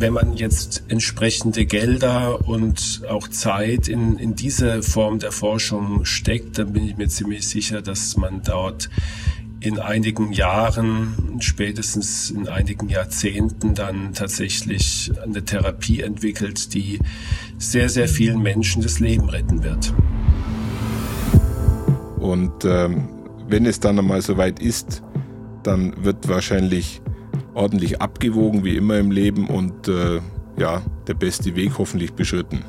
wenn man jetzt entsprechende Gelder und auch Zeit in, in diese Form der Forschung steckt, dann bin ich mir ziemlich sicher, dass man dort in einigen Jahren, spätestens in einigen Jahrzehnten dann tatsächlich eine Therapie entwickelt, die sehr, sehr vielen Menschen das Leben retten wird. Und ähm, wenn es dann einmal soweit ist, dann wird wahrscheinlich ordentlich abgewogen, wie immer im Leben, und äh, ja, der beste Weg hoffentlich beschritten.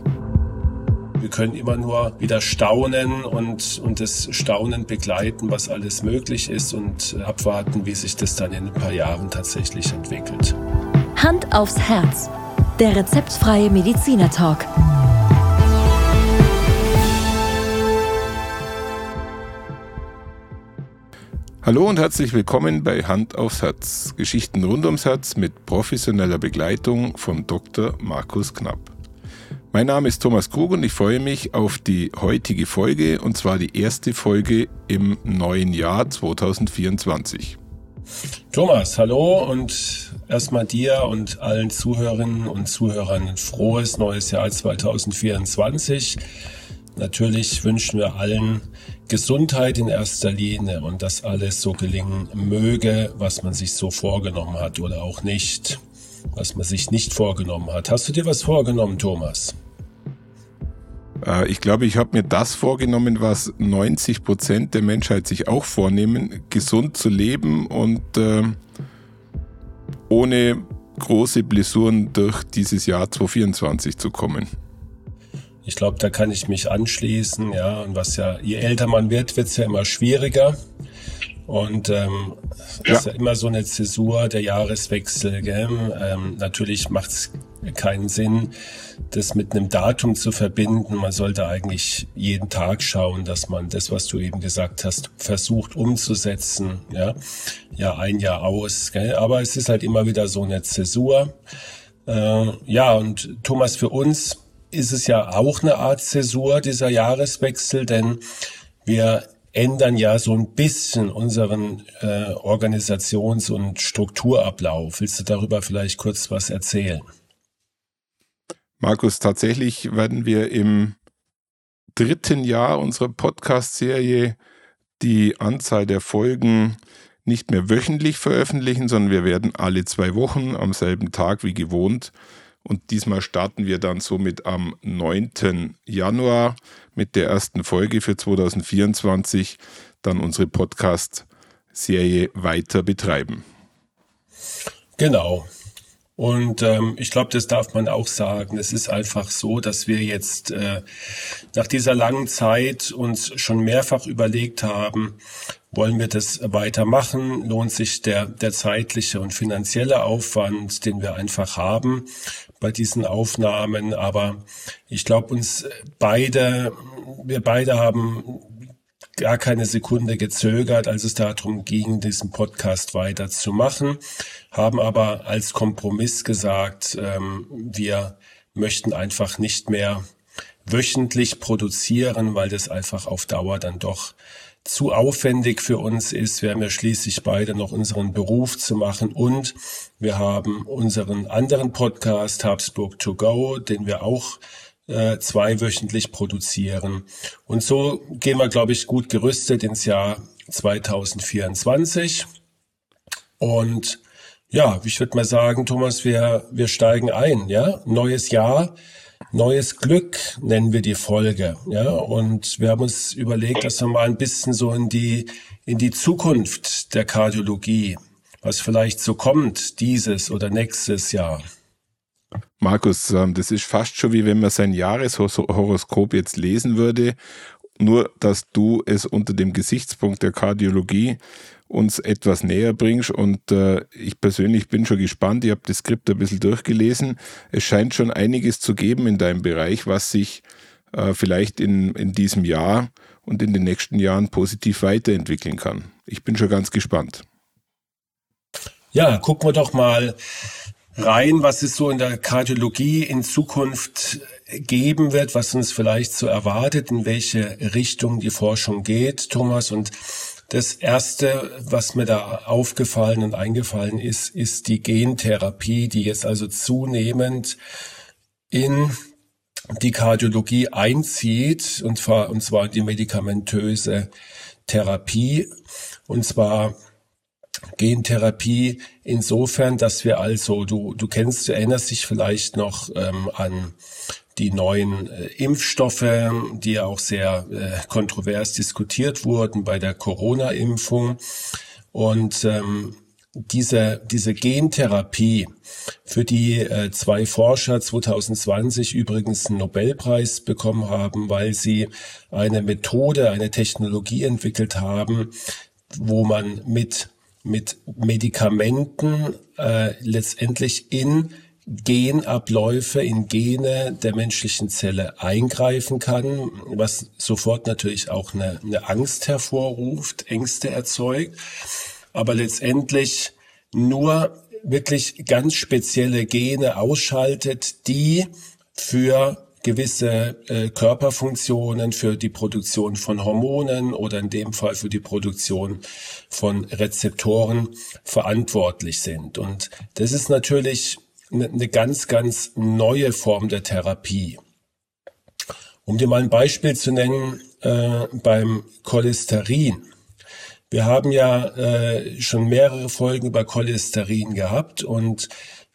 Wir können immer nur wieder staunen und, und das Staunen begleiten, was alles möglich ist und abwarten, wie sich das dann in ein paar Jahren tatsächlich entwickelt. Hand aufs Herz. Der rezeptfreie Mediziner Talk. Hallo und herzlich willkommen bei Hand aufs Herz. Geschichten rund ums Herz mit professioneller Begleitung von Dr. Markus Knapp. Mein Name ist Thomas Krug und ich freue mich auf die heutige Folge und zwar die erste Folge im neuen Jahr 2024. Thomas, hallo und erstmal dir und allen Zuhörerinnen und Zuhörern ein frohes neues Jahr 2024. Natürlich wünschen wir allen Gesundheit in erster Linie und dass alles so gelingen möge, was man sich so vorgenommen hat oder auch nicht was man sich nicht vorgenommen hat. Hast du dir was vorgenommen, Thomas? Äh, ich glaube, ich habe mir das vorgenommen, was 90 Prozent der Menschheit sich auch vornehmen, gesund zu leben und äh, ohne große Blessuren durch dieses Jahr 2024 zu kommen. Ich glaube, da kann ich mich anschließen, ja. Und was ja, je älter man wird, wird es ja immer schwieriger. Und ähm, ja. ist ja immer so eine Zäsur, der Jahreswechsel. Gell? Ähm, natürlich macht es keinen Sinn, das mit einem Datum zu verbinden. Man sollte eigentlich jeden Tag schauen, dass man das, was du eben gesagt hast, versucht umzusetzen. Ja, ja ein Jahr aus. Gell? Aber es ist halt immer wieder so eine Zäsur. Äh, ja, und Thomas, für uns ist es ja auch eine Art Zäsur, dieser Jahreswechsel, denn wir ändern ja so ein bisschen unseren äh, Organisations- und Strukturablauf. Willst du darüber vielleicht kurz was erzählen? Markus, tatsächlich werden wir im dritten Jahr unserer Podcast-Serie die Anzahl der Folgen nicht mehr wöchentlich veröffentlichen, sondern wir werden alle zwei Wochen am selben Tag wie gewohnt und diesmal starten wir dann somit am 9. Januar mit der ersten Folge für 2024, dann unsere Podcast-Serie weiter betreiben. Genau. Und ähm, ich glaube, das darf man auch sagen. Es ist einfach so, dass wir jetzt äh, nach dieser langen Zeit uns schon mehrfach überlegt haben, wollen wir das weitermachen? Lohnt sich der, der zeitliche und finanzielle Aufwand, den wir einfach haben bei diesen Aufnahmen? Aber ich glaube, uns beide, wir beide haben gar keine Sekunde gezögert, als es darum ging, diesen Podcast weiterzumachen, haben aber als Kompromiss gesagt, ähm, wir möchten einfach nicht mehr wöchentlich produzieren, weil das einfach auf Dauer dann doch zu aufwendig für uns ist. Wir haben ja schließlich beide noch unseren Beruf zu machen und wir haben unseren anderen Podcast Habsburg to go, den wir auch äh, zweiwöchentlich produzieren. Und so gehen wir, glaube ich, gut gerüstet ins Jahr 2024. Und ja, ich würde mal sagen, Thomas, wir, wir steigen ein, ja. Neues Jahr, neues Glück nennen wir die Folge, ja. Und wir haben uns überlegt, dass wir mal ein bisschen so in die, in die Zukunft der Kardiologie, was vielleicht so kommt dieses oder nächstes Jahr. Markus, ähm, das ist fast schon wie wenn man sein Jahreshoroskop jetzt lesen würde, nur dass du es unter dem Gesichtspunkt der Kardiologie uns etwas näher bringst und äh, ich persönlich bin schon gespannt, ich habe das Skript ein bisschen durchgelesen. Es scheint schon einiges zu geben in deinem Bereich, was sich äh, vielleicht in, in diesem Jahr und in den nächsten Jahren positiv weiterentwickeln kann. Ich bin schon ganz gespannt. Ja, gucken wir doch mal rein, was es so in der Kardiologie in Zukunft geben wird, was uns vielleicht so erwartet, in welche Richtung die Forschung geht, Thomas. Und Das erste, was mir da aufgefallen und eingefallen ist, ist die Gentherapie, die jetzt also zunehmend in die Kardiologie einzieht, und zwar, und zwar die medikamentöse Therapie, und zwar Gentherapie insofern, dass wir also, du, du kennst, du erinnerst dich vielleicht noch ähm, an die neuen äh, Impfstoffe, die auch sehr äh, kontrovers diskutiert wurden bei der Corona-Impfung. Und ähm, diese, diese Gentherapie, für die äh, zwei Forscher 2020 übrigens einen Nobelpreis bekommen haben, weil sie eine Methode, eine Technologie entwickelt haben, wo man mit, mit Medikamenten äh, letztendlich in Genabläufe in Gene der menschlichen Zelle eingreifen kann, was sofort natürlich auch eine, eine Angst hervorruft, Ängste erzeugt, aber letztendlich nur wirklich ganz spezielle Gene ausschaltet, die für gewisse äh, Körperfunktionen für die Produktion von Hormonen oder in dem Fall für die Produktion von Rezeptoren verantwortlich sind. Und das ist natürlich eine ganz, ganz neue Form der Therapie. Um dir mal ein Beispiel zu nennen, äh, beim Cholesterin. Wir haben ja äh, schon mehrere Folgen über Cholesterin gehabt und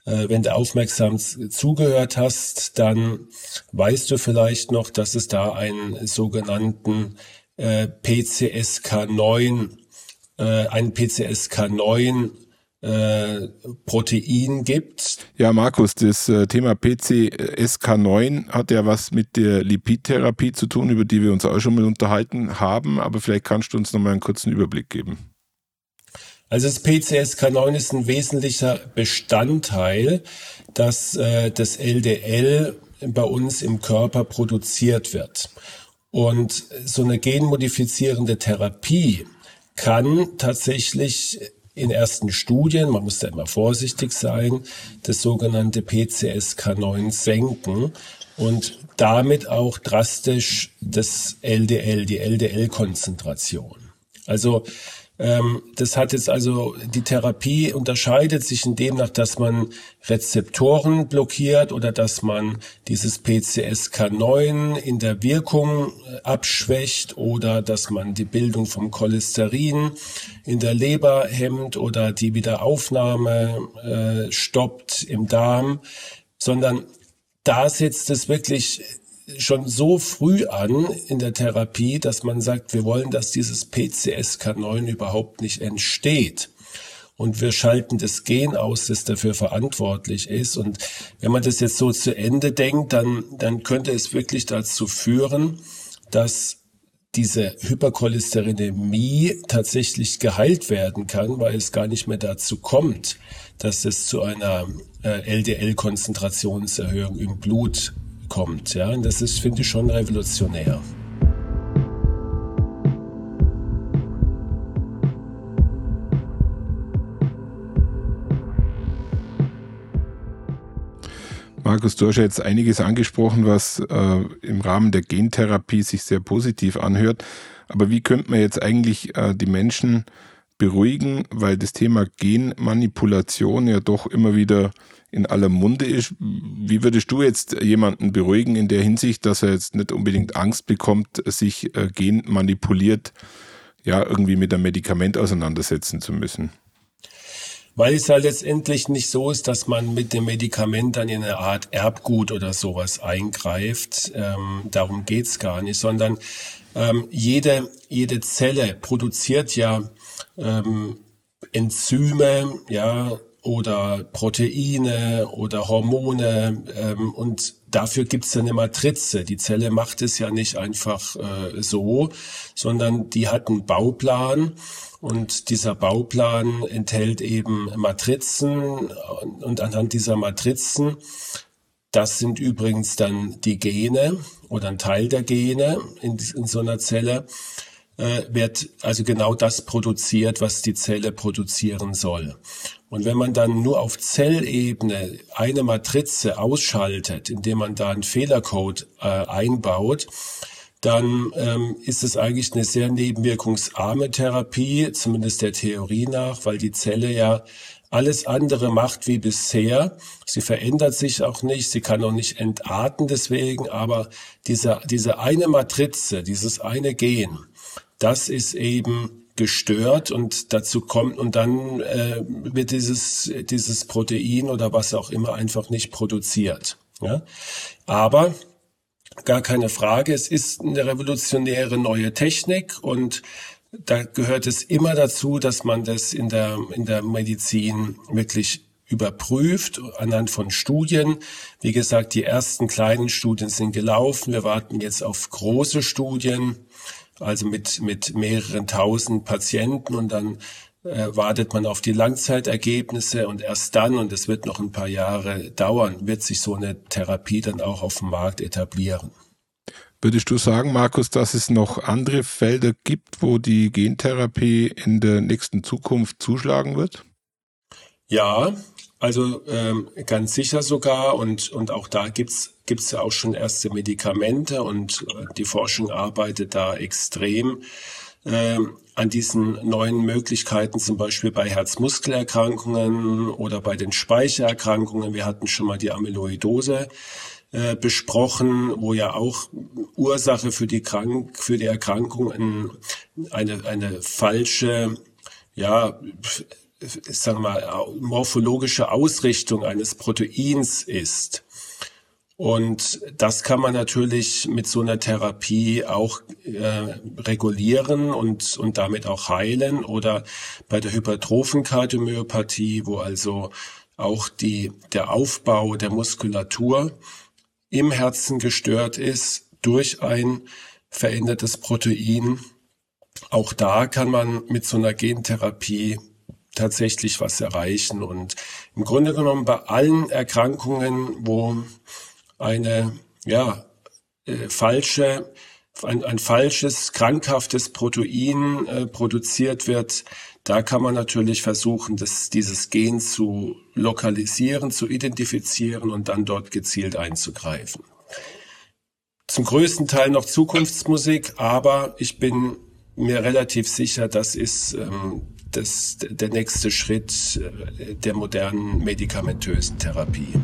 äh, wenn du aufmerksam zugehört hast, dann weißt du vielleicht noch, dass es da einen sogenannten äh, PCSK9, äh, einen PCSK9 äh, Protein gibt. Ja, Markus, das äh, Thema PCSK9 hat ja was mit der Lipidtherapie zu tun, über die wir uns auch schon mal unterhalten haben, aber vielleicht kannst du uns noch mal einen kurzen Überblick geben. Also das PCSK9 ist ein wesentlicher Bestandteil, dass äh, das LDL bei uns im Körper produziert wird. Und so eine genmodifizierende Therapie kann tatsächlich in ersten Studien, man muss da immer vorsichtig sein, das sogenannte PCSK9 senken und damit auch drastisch das LDL, die LDL-Konzentration. Also das hat jetzt also, die Therapie unterscheidet sich in demnach, dass man Rezeptoren blockiert oder dass man dieses PCSK9 in der Wirkung äh, abschwächt oder dass man die Bildung vom Cholesterin in der Leber hemmt oder die Wiederaufnahme äh, stoppt im Darm, sondern da setzt es wirklich schon so früh an in der Therapie, dass man sagt, wir wollen, dass dieses PCSK9 überhaupt nicht entsteht. Und wir schalten das Gen aus, das dafür verantwortlich ist. Und wenn man das jetzt so zu Ende denkt, dann, dann könnte es wirklich dazu führen, dass diese Hypercholesterinämie tatsächlich geheilt werden kann, weil es gar nicht mehr dazu kommt, dass es zu einer äh, LDL-Konzentrationserhöhung im Blut kommt. Ja? Und das ist, finde ich, schon revolutionär. Markus, du hast jetzt einiges angesprochen, was äh, im Rahmen der Gentherapie sich sehr positiv anhört. Aber wie könnte man jetzt eigentlich äh, die Menschen beruhigen, weil das Thema Genmanipulation ja doch immer wieder in aller Munde ist. Wie würdest du jetzt jemanden beruhigen in der Hinsicht, dass er jetzt nicht unbedingt Angst bekommt, sich äh, genmanipuliert ja irgendwie mit einem Medikament auseinandersetzen zu müssen? Weil es halt letztendlich nicht so ist, dass man mit dem Medikament dann in eine Art Erbgut oder sowas eingreift. Ähm, darum geht's gar nicht, sondern ähm, jede, jede Zelle produziert ja ähm, Enzyme, ja, oder Proteine oder Hormone ähm, und dafür gibt's ja eine Matrize. Die Zelle macht es ja nicht einfach äh, so, sondern die hat einen Bauplan und dieser Bauplan enthält eben Matrizen und anhand dieser Matrizen, das sind übrigens dann die Gene oder ein Teil der Gene in, in so einer Zelle, äh, wird also genau das produziert, was die Zelle produzieren soll. Und wenn man dann nur auf Zellebene eine Matrize ausschaltet, indem man da einen Fehlercode äh, einbaut, dann ähm, ist es eigentlich eine sehr nebenwirkungsarme Therapie, zumindest der Theorie nach, weil die Zelle ja alles andere macht wie bisher. Sie verändert sich auch nicht, sie kann auch nicht entarten deswegen, aber diese, diese eine Matrize, dieses eine Gen, das ist eben gestört und dazu kommt und dann äh, wird dieses dieses Protein oder was auch immer einfach nicht produziert. Ja? Aber Gar keine Frage. Es ist eine revolutionäre neue Technik und da gehört es immer dazu, dass man das in der, in der Medizin wirklich überprüft anhand von Studien. Wie gesagt, die ersten kleinen Studien sind gelaufen. Wir warten jetzt auf große Studien, also mit, mit mehreren tausend Patienten und dann äh, wartet man auf die Langzeitergebnisse und erst dann, und es wird noch ein paar Jahre dauern, wird sich so eine Therapie dann auch auf dem Markt etablieren. Würdest du sagen, Markus, dass es noch andere Felder gibt, wo die Gentherapie in der nächsten Zukunft zuschlagen wird? Ja, also ähm, ganz sicher sogar und, und auch da gibt's gibt's ja auch schon erste Medikamente und äh, die Forschung arbeitet da extrem äh, an diesen neuen Möglichkeiten, zum Beispiel bei Herzmuskelerkrankungen oder bei den Speichererkrankungen. Wir hatten schon mal die Amyloidose äh, besprochen, wo ja auch Ursache für die Krank für die Erkrankung ein, eine eine falsche ja sagen wir mal morphologische Ausrichtung eines Proteins ist. Und das kann man natürlich mit so einer Therapie auch äh, regulieren und, und damit auch heilen. Oder bei der hypertrophen Kardiomyopathie, wo also auch die, der Aufbau der Muskulatur im Herzen gestört ist durch ein verändertes Protein. Auch da kann man mit so einer Gentherapie tatsächlich was erreichen. Und im Grunde genommen bei allen Erkrankungen, wo eine ja äh, falsche ein, ein falsches krankhaftes Protein äh, produziert wird, da kann man natürlich versuchen, das, dieses Gen zu lokalisieren, zu identifizieren und dann dort gezielt einzugreifen. Zum größten Teil noch Zukunftsmusik, aber ich bin mir relativ sicher, das ist ähm, das, der nächste Schritt äh, der modernen medikamentösen Therapie.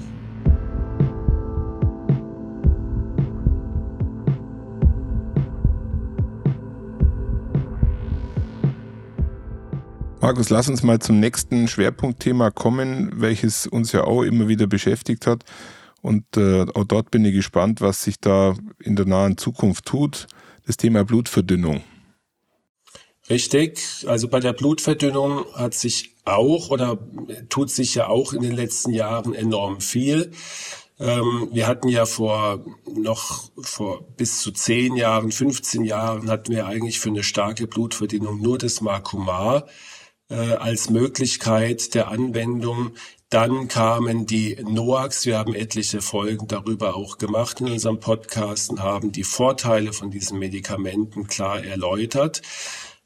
Markus, lass uns mal zum nächsten Schwerpunktthema kommen, welches uns ja auch immer wieder beschäftigt hat. Und äh, auch dort bin ich gespannt, was sich da in der nahen Zukunft tut. Das Thema Blutverdünnung. Richtig. Also bei der Blutverdünnung hat sich auch oder tut sich ja auch in den letzten Jahren enorm viel. Ähm, wir hatten ja vor noch vor bis zu zehn Jahren, 15 Jahren hatten wir eigentlich für eine starke Blutverdünnung nur das Makumar äh, als Möglichkeit der Anwendung. Dann kamen die NOACs. Wir haben etliche Folgen darüber auch gemacht in unserem Podcast und haben die Vorteile von diesen Medikamenten klar erläutert.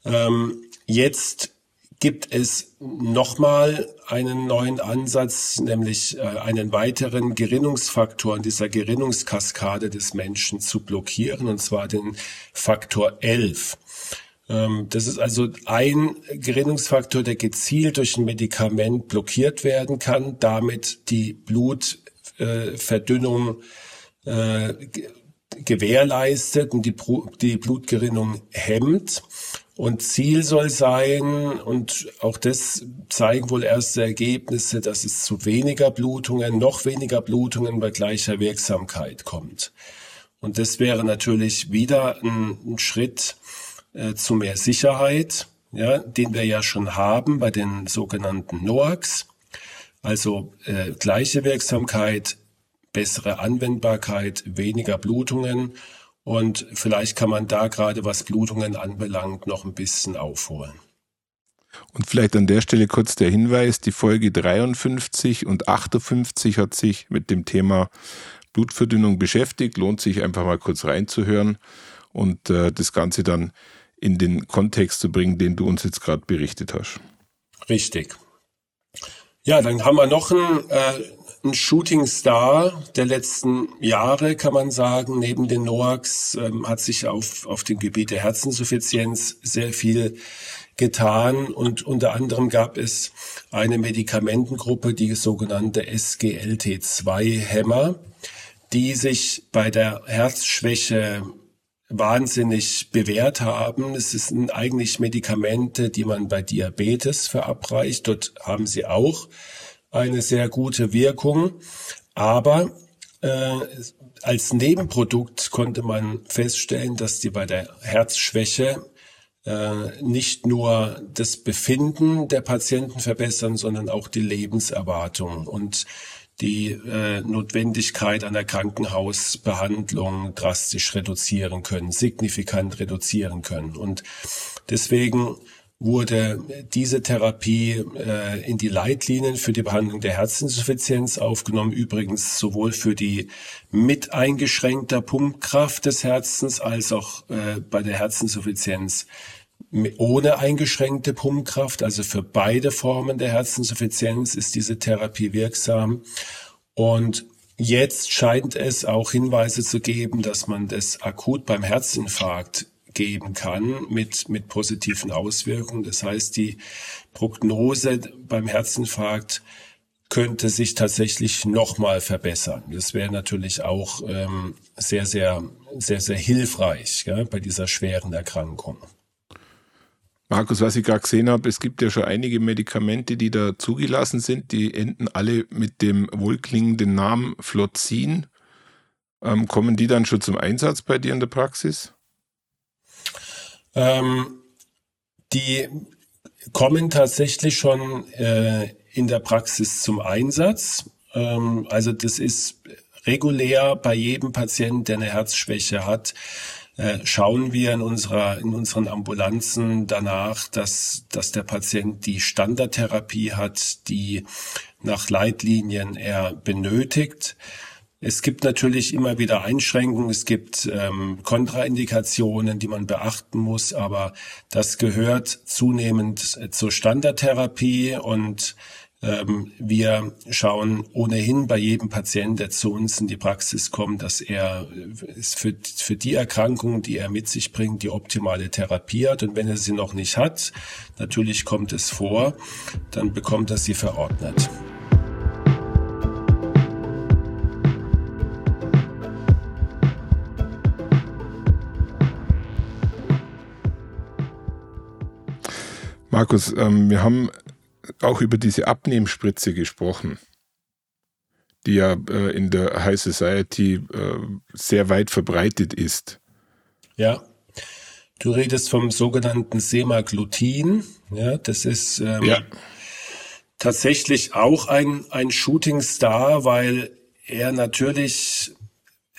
Ähm, jetzt gibt es nochmal einen neuen Ansatz, nämlich äh, einen weiteren Gerinnungsfaktor in dieser Gerinnungskaskade des Menschen zu blockieren, und zwar den Faktor 11. Ähm, das ist also ein Gerinnungsfaktor, der gezielt durch ein Medikament blockiert werden kann, damit die Blutverdünnung äh, gewährleistet und die Blutgerinnung hemmt. Und Ziel soll sein, und auch das zeigen wohl erste Ergebnisse, dass es zu weniger Blutungen, noch weniger Blutungen bei gleicher Wirksamkeit kommt. Und das wäre natürlich wieder ein, ein Schritt, äh, zu mehr Sicherheit, ja, den wir ja schon haben bei den sogenannten NOACs. Also äh, gleiche Wirksamkeit, bessere Anwendbarkeit, weniger Blutungen und vielleicht kann man da gerade was Blutungen anbelangt noch ein bisschen aufholen. Und vielleicht an der Stelle kurz der Hinweis, die Folge 53 und 58 hat sich mit dem Thema Blutverdünnung beschäftigt. Lohnt sich einfach mal kurz reinzuhören und äh, das Ganze dann in den Kontext zu bringen, den du uns jetzt gerade berichtet hast. Richtig. Ja, dann haben wir noch ein, äh, ein Shootingstar der letzten Jahre, kann man sagen. Neben den NOACs ähm, hat sich auf, auf dem Gebiet der Herzinsuffizienz sehr viel getan und unter anderem gab es eine Medikamentengruppe, die sogenannte SGLT2-Hämmer, die sich bei der Herzschwäche wahnsinnig bewährt haben. Es sind eigentlich Medikamente, die man bei Diabetes verabreicht. Dort haben sie auch eine sehr gute Wirkung. Aber äh, als Nebenprodukt konnte man feststellen, dass die bei der Herzschwäche äh, nicht nur das Befinden der Patienten verbessern, sondern auch die Lebenserwartung und die äh, Notwendigkeit einer Krankenhausbehandlung drastisch reduzieren können, signifikant reduzieren können. Und deswegen wurde diese Therapie äh, in die Leitlinien für die Behandlung der Herzinsuffizienz aufgenommen, übrigens sowohl für die mit eingeschränkter Pumpkraft des Herzens als auch äh, bei der Herzinsuffizienz ohne eingeschränkte Pumpkraft, also für beide Formen der Herzinsuffizienz ist diese Therapie wirksam. Und jetzt scheint es auch Hinweise zu geben, dass man das akut beim Herzinfarkt geben kann mit, mit positiven Auswirkungen. Das heißt, die Prognose beim Herzinfarkt könnte sich tatsächlich nochmal verbessern. Das wäre natürlich auch ähm, sehr, sehr, sehr, sehr hilfreich ja, bei dieser schweren Erkrankung. Markus, was ich gerade gesehen habe, es gibt ja schon einige Medikamente, die da zugelassen sind. Die enden alle mit dem wohlklingenden Namen Flotzin. Ähm, kommen die dann schon zum Einsatz bei dir in der Praxis? Ähm, die kommen tatsächlich schon äh, in der Praxis zum Einsatz. Ähm, also das ist regulär bei jedem Patienten, der eine Herzschwäche hat, äh, schauen wir in unserer in unseren Ambulanzen danach, dass dass der Patient die Standardtherapie hat, die nach Leitlinien er benötigt. Es gibt natürlich immer wieder Einschränkungen, es gibt ähm, Kontraindikationen, die man beachten muss, aber das gehört zunehmend äh, zur Standardtherapie und ähm, wir schauen ohnehin bei jedem Patienten, der zu uns in die Praxis kommt, dass er äh, für, für die Erkrankung, die er mit sich bringt, die optimale Therapie hat. Und wenn er sie noch nicht hat, natürlich kommt es vor, dann bekommt er sie verordnet. Markus, ähm, wir haben auch über diese Abnehmspritze gesprochen, die ja äh, in der High Society äh, sehr weit verbreitet ist. Ja, du redest vom sogenannten Semaglutin. Ja, das ist ähm, ja. tatsächlich auch ein, ein Shootingstar, weil er natürlich,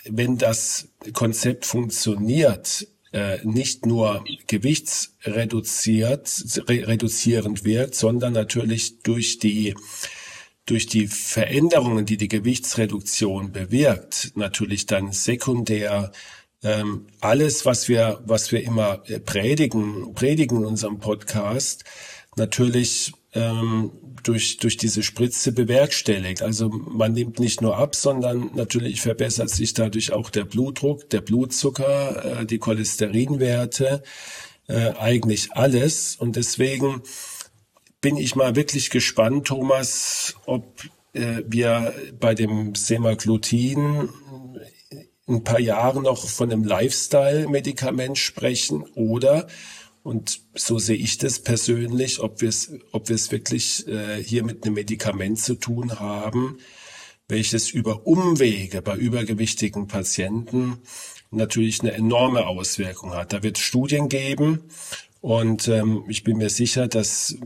wenn das Konzept funktioniert, äh, nicht nur gewichtsreduziert, reduzierend wirkt, sondern natürlich durch die durch die Veränderungen, die die Gewichtsreduktion bewirkt, natürlich dann sekundär ähm, alles, was wir, was wir immer predigen, predigen in unserem Podcast, natürlich ähm, durch, durch diese Spritze bewerkstelligt. Also man nimmt nicht nur ab, sondern natürlich verbessert sich dadurch auch der Blutdruck, der Blutzucker, äh, die Cholesterinwerte, äh, eigentlich alles. Und deswegen bin ich mal wirklich gespannt, Thomas, ob äh, wir bei dem Semaglutin ein paar Jahre noch von einem Lifestyle-Medikament sprechen oder und so sehe ich das persönlich, ob wir es, ob wir es wirklich äh, hier mit einem Medikament zu tun haben, welches über Umwege bei übergewichtigen Patienten natürlich eine enorme Auswirkung hat. Da wird Studien geben und ähm, ich bin mir sicher, dass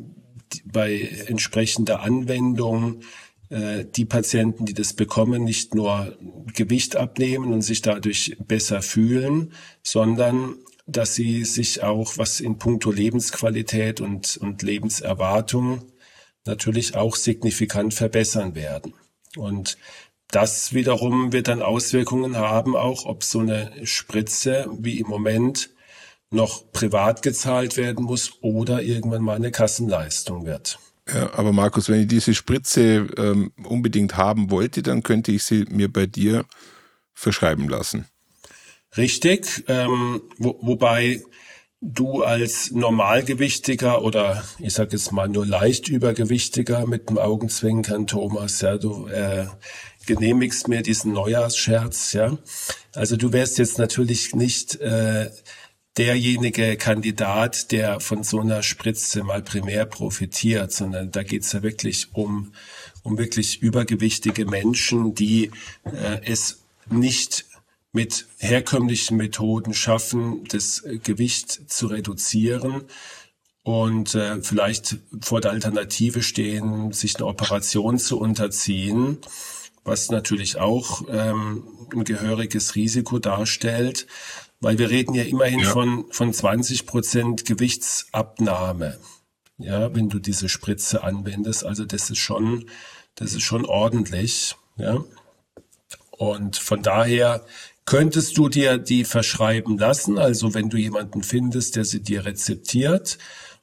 bei entsprechender Anwendung äh, die Patienten, die das bekommen, nicht nur Gewicht abnehmen und sich dadurch besser fühlen, sondern dass sie sich auch, was in puncto Lebensqualität und, und Lebenserwartung natürlich auch signifikant verbessern werden. Und das wiederum wird dann Auswirkungen haben, auch ob so eine Spritze wie im Moment noch privat gezahlt werden muss oder irgendwann mal eine Kassenleistung wird. Ja, aber Markus, wenn ich diese Spritze ähm, unbedingt haben wollte, dann könnte ich sie mir bei dir verschreiben lassen. Richtig, ähm, wo, wobei du als Normalgewichtiger oder ich sage jetzt mal nur leicht übergewichtiger mit dem Augenzwinkern, Thomas, ja, du äh, genehmigst mir diesen Neujahrsscherz, ja. Also du wärst jetzt natürlich nicht äh, derjenige Kandidat, der von so einer Spritze mal primär profitiert, sondern da geht's ja wirklich um, um wirklich übergewichtige Menschen, die äh, es nicht mit herkömmlichen Methoden schaffen, das Gewicht zu reduzieren und äh, vielleicht vor der Alternative stehen, sich eine Operation zu unterziehen, was natürlich auch ähm, ein gehöriges Risiko darstellt, weil wir reden ja immerhin ja. von von 20 Prozent Gewichtsabnahme, ja, wenn du diese Spritze anwendest. Also das ist schon, das ist schon ordentlich, ja. Und von daher könntest du dir die verschreiben lassen. Also wenn du jemanden findest, der sie dir rezeptiert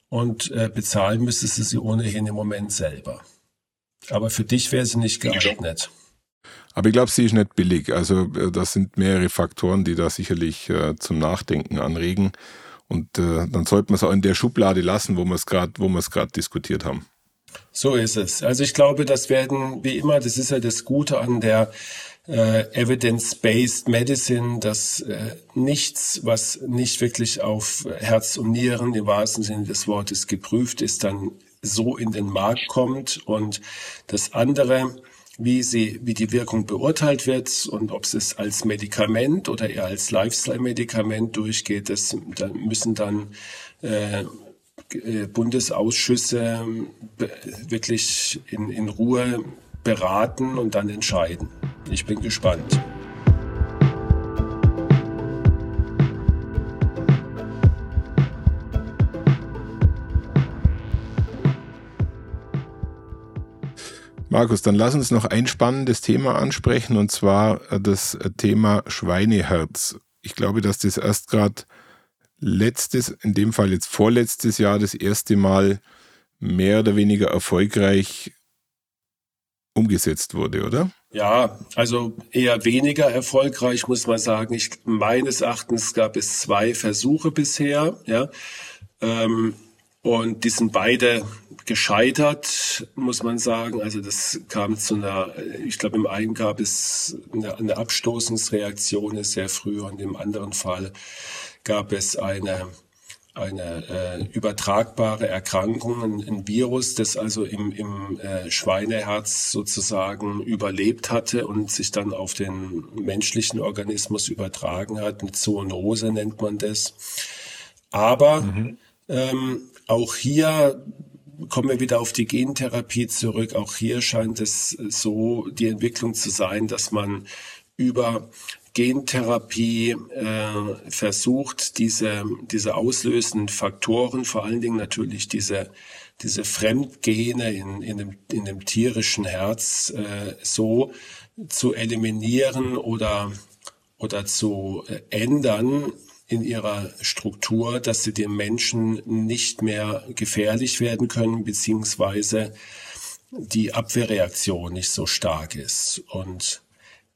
und äh, bezahlen müsstest du sie ohnehin im Moment selber. Aber für dich wäre sie nicht geeignet. Aber ich glaube, sie ist nicht billig. Also äh, das sind mehrere Faktoren, die da sicherlich äh, zum Nachdenken anregen. Und äh, dann sollte man es auch in der Schublade lassen, wo wir es gerade, wo wir es gerade diskutiert haben. So ist es. Also ich glaube, das werden wie immer, das ist ja das Gute an der äh, Evidence-Based Medicine, dass äh, nichts, was nicht wirklich auf Herz und Nieren im wahrsten Sinne des Wortes geprüft ist, dann so in den Markt kommt. Und das andere, wie sie, wie die Wirkung beurteilt wird und ob es als Medikament oder eher als Lifestyle-Medikament durchgeht, das da müssen dann äh, äh Bundesausschüsse wirklich in, in Ruhe beraten und dann entscheiden. Ich bin gespannt. Markus, dann lass uns noch ein spannendes Thema ansprechen und zwar äh, das Thema Schweineherz. Ich glaube, dass das erst gerade letztes, in dem Fall jetzt vorletztes Jahr, das erste Mal mehr oder weniger erfolgreich umgesetzt wurde, oder? Ja, also eher weniger erfolgreich, muss man sagen. Ich, meines Erachtens gab es zwei Versuche bisher, ja. Ähm, und die sind beide gescheitert, muss man sagen. Also das kam zu einer, ich glaube, im einen gab es eine, eine Abstoßungsreaktion sehr früh und im anderen Fall gab es eine eine äh, übertragbare Erkrankung, ein, Virus, das also im, im äh, Schweineherz sozusagen überlebt hatte und sich dann auf den menschlichen Organismus übertragen hat. Eine Zoonose nennt man das. Aber mhm. ähm, auch hier kommen wir wieder auf die Gentherapie zurück. Auch hier scheint es so die Entwicklung zu sein, dass man über Gentherapie äh, versucht, diese, diese auslösenden Faktoren, vor allen Dingen natürlich diese, diese Fremdgene in, in, dem, in dem tierischen Herz äh, so zu eliminieren oder, oder zu äh, ändern in ihrer Struktur, dass sie dem Menschen nicht mehr gefährlich werden können, beziehungsweise die Abwehrreaktion nicht so stark ist. Und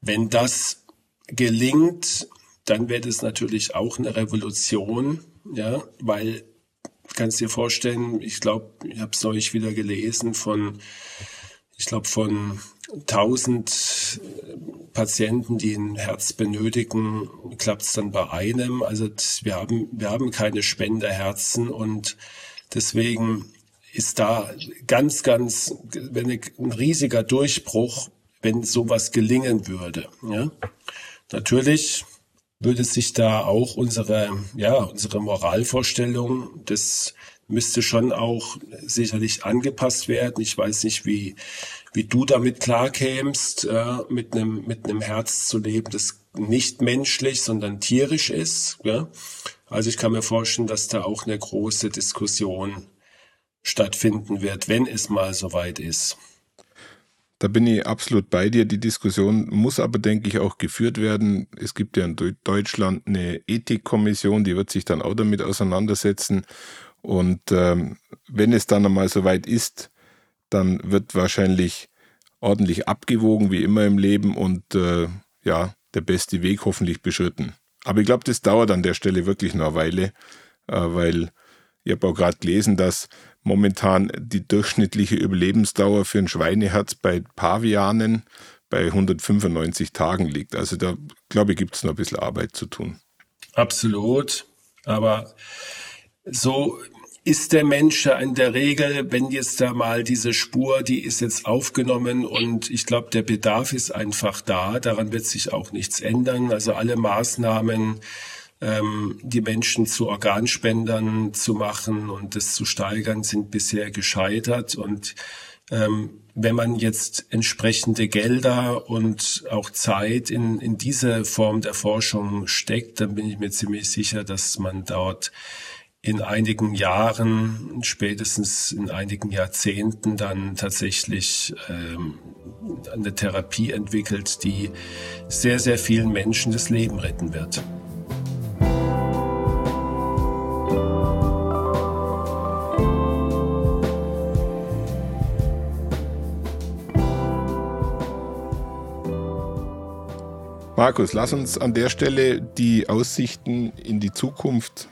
wenn das gelingt, dann wird es natürlich auch eine Revolution, ja, weil kannst dir vorstellen, ich glaube, ich habe es neulich wieder gelesen von, ich glaube von 1000 Patienten, die ein Herz benötigen, klappt es dann bei einem. Also wir haben wir haben keine Spenderherzen und deswegen ist da ganz ganz wenn ein riesiger Durchbruch, wenn sowas gelingen würde. Ja? Natürlich würde sich da auch unsere, ja, unsere Moralvorstellung, das müsste schon auch sicherlich angepasst werden. Ich weiß nicht, wie, wie du damit klarkämst, äh, mit einem, mit einem Herz zu leben, das nicht menschlich, sondern tierisch ist. Ja? Also ich kann mir vorstellen, dass da auch eine große Diskussion stattfinden wird, wenn es mal soweit ist. Da bin ich absolut bei dir. Die Diskussion muss aber, denke ich, auch geführt werden. Es gibt ja in Deutschland eine Ethikkommission, die wird sich dann auch damit auseinandersetzen. Und ähm, wenn es dann einmal soweit ist, dann wird wahrscheinlich ordentlich abgewogen, wie immer im Leben und äh, ja, der beste Weg hoffentlich beschritten. Aber ich glaube, das dauert an der Stelle wirklich noch eine Weile, äh, weil ich habe auch gerade gelesen, dass momentan die durchschnittliche Überlebensdauer für ein Schweineherz bei Pavianen bei 195 Tagen liegt. Also da, glaube ich, gibt es noch ein bisschen Arbeit zu tun. Absolut. Aber so ist der Mensch ja in der Regel, wenn jetzt da mal diese Spur, die ist jetzt aufgenommen und ich glaube, der Bedarf ist einfach da. Daran wird sich auch nichts ändern. Also alle Maßnahmen, ähm, die Menschen zu Organspendern zu machen und das zu steigern, sind bisher gescheitert. Und ähm, wenn man jetzt entsprechende Gelder und auch Zeit in, in diese Form der Forschung steckt, dann bin ich mir ziemlich sicher, dass man dort in einigen Jahren, spätestens in einigen Jahrzehnten dann tatsächlich ähm, eine Therapie entwickelt, die sehr, sehr vielen Menschen das Leben retten wird. Markus, lass uns an der Stelle die Aussichten in die Zukunft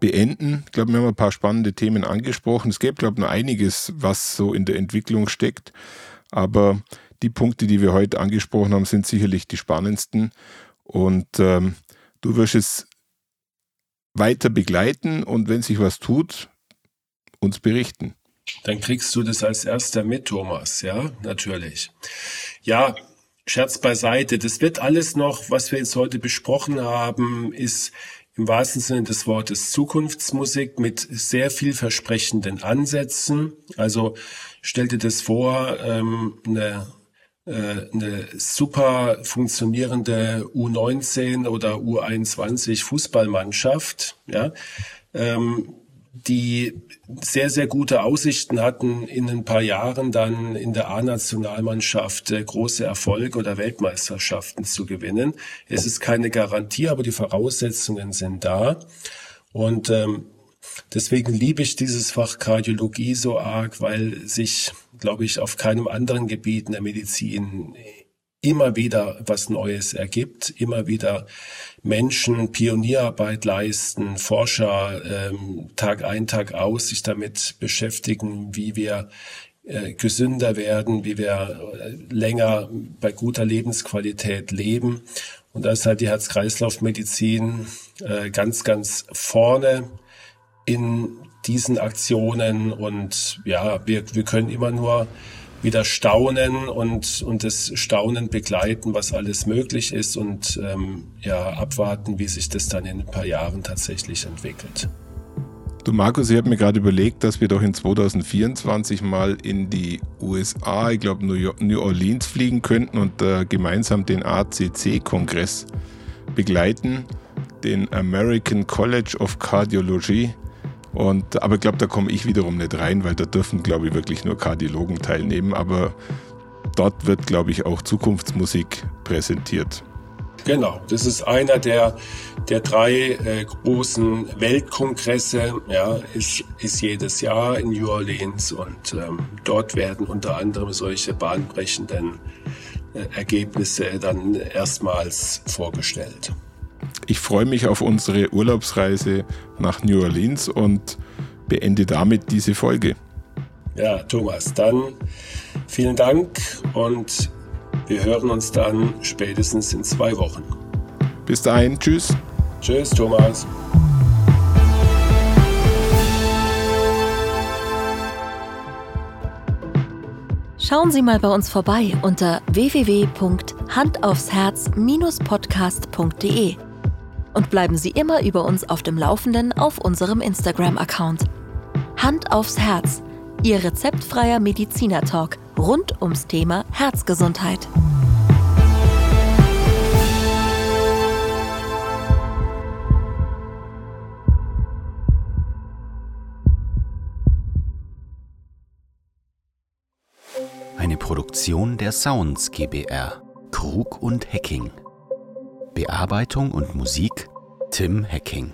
beenden. Ich glaube, wir haben ein paar spannende Themen angesprochen. Es gäbe, glaube ich, noch einiges, was so in der Entwicklung steckt. Aber die Punkte, die wir heute angesprochen haben, sind sicherlich die spannendsten. Und ähm, du wirst es weiter begleiten und wenn sich was tut, uns berichten. Dann kriegst du das als erster mit, Thomas, ja, natürlich. Ja, Scherz beiseite. Das wird alles noch, was wir jetzt heute besprochen haben, ist im wahrsten Sinne des Wortes Zukunftsmusik mit sehr vielversprechenden Ansätzen. Also stell dir das vor, ähm, eine, äh, eine super funktionierende U19 oder U21 Fußballmannschaft, ja, ähm, die sehr, sehr gute Aussichten hatten, in ein paar Jahren dann in der A-Nationalmannschaft äh, große Erfolge oder Weltmeisterschaften zu gewinnen. Es ist keine Garantie, aber die Voraussetzungen sind da. Und ähm, deswegen liebe ich dieses Fach Kardiologie so arg, weil sich, glaube ich, auf keinem anderen Gebiet in der Medizin immer wieder was Neues ergibt, immer wieder Menschen Pionierarbeit leisten, Forscher ähm, Tag ein, Tag aus sich damit beschäftigen, wie wir äh, gesünder werden, wie wir äh, länger bei guter Lebensqualität leben. Und da ist halt die Herz-Kreislauf-Medizin äh, ganz, ganz vorne in diesen Aktionen. Und ja, wir, wir können immer nur wieder staunen und, und das Staunen begleiten, was alles möglich ist und ähm, ja, abwarten, wie sich das dann in ein paar Jahren tatsächlich entwickelt. Du Markus, ich habe mir gerade überlegt, dass wir doch in 2024 mal in die USA, ich glaube New Orleans fliegen könnten und äh, gemeinsam den ACC-Kongress begleiten, den American College of Cardiology. Und, aber ich glaube, da komme ich wiederum nicht rein, weil da dürfen, glaube ich, wirklich nur Kardiologen teilnehmen. Aber dort wird, glaube ich, auch Zukunftsmusik präsentiert. Genau, das ist einer der, der drei äh, großen Weltkongresse, ja, ist, ist jedes Jahr in New Orleans und ähm, dort werden unter anderem solche bahnbrechenden äh, Ergebnisse dann erstmals vorgestellt. Ich freue mich auf unsere Urlaubsreise nach New Orleans und beende damit diese Folge. Ja, Thomas, dann vielen Dank und wir hören uns dann spätestens in zwei Wochen. Bis dahin, tschüss. Tschüss, Thomas. Schauen Sie mal bei uns vorbei unter www.handaufsherz-podcast.de und bleiben Sie immer über uns auf dem Laufenden auf unserem Instagram-Account. Hand aufs Herz, Ihr rezeptfreier Mediziner-Talk rund ums Thema Herzgesundheit. Eine Produktion der Sounds GBR. Krug und Hacking. Bearbeitung und Musik Tim Hacking.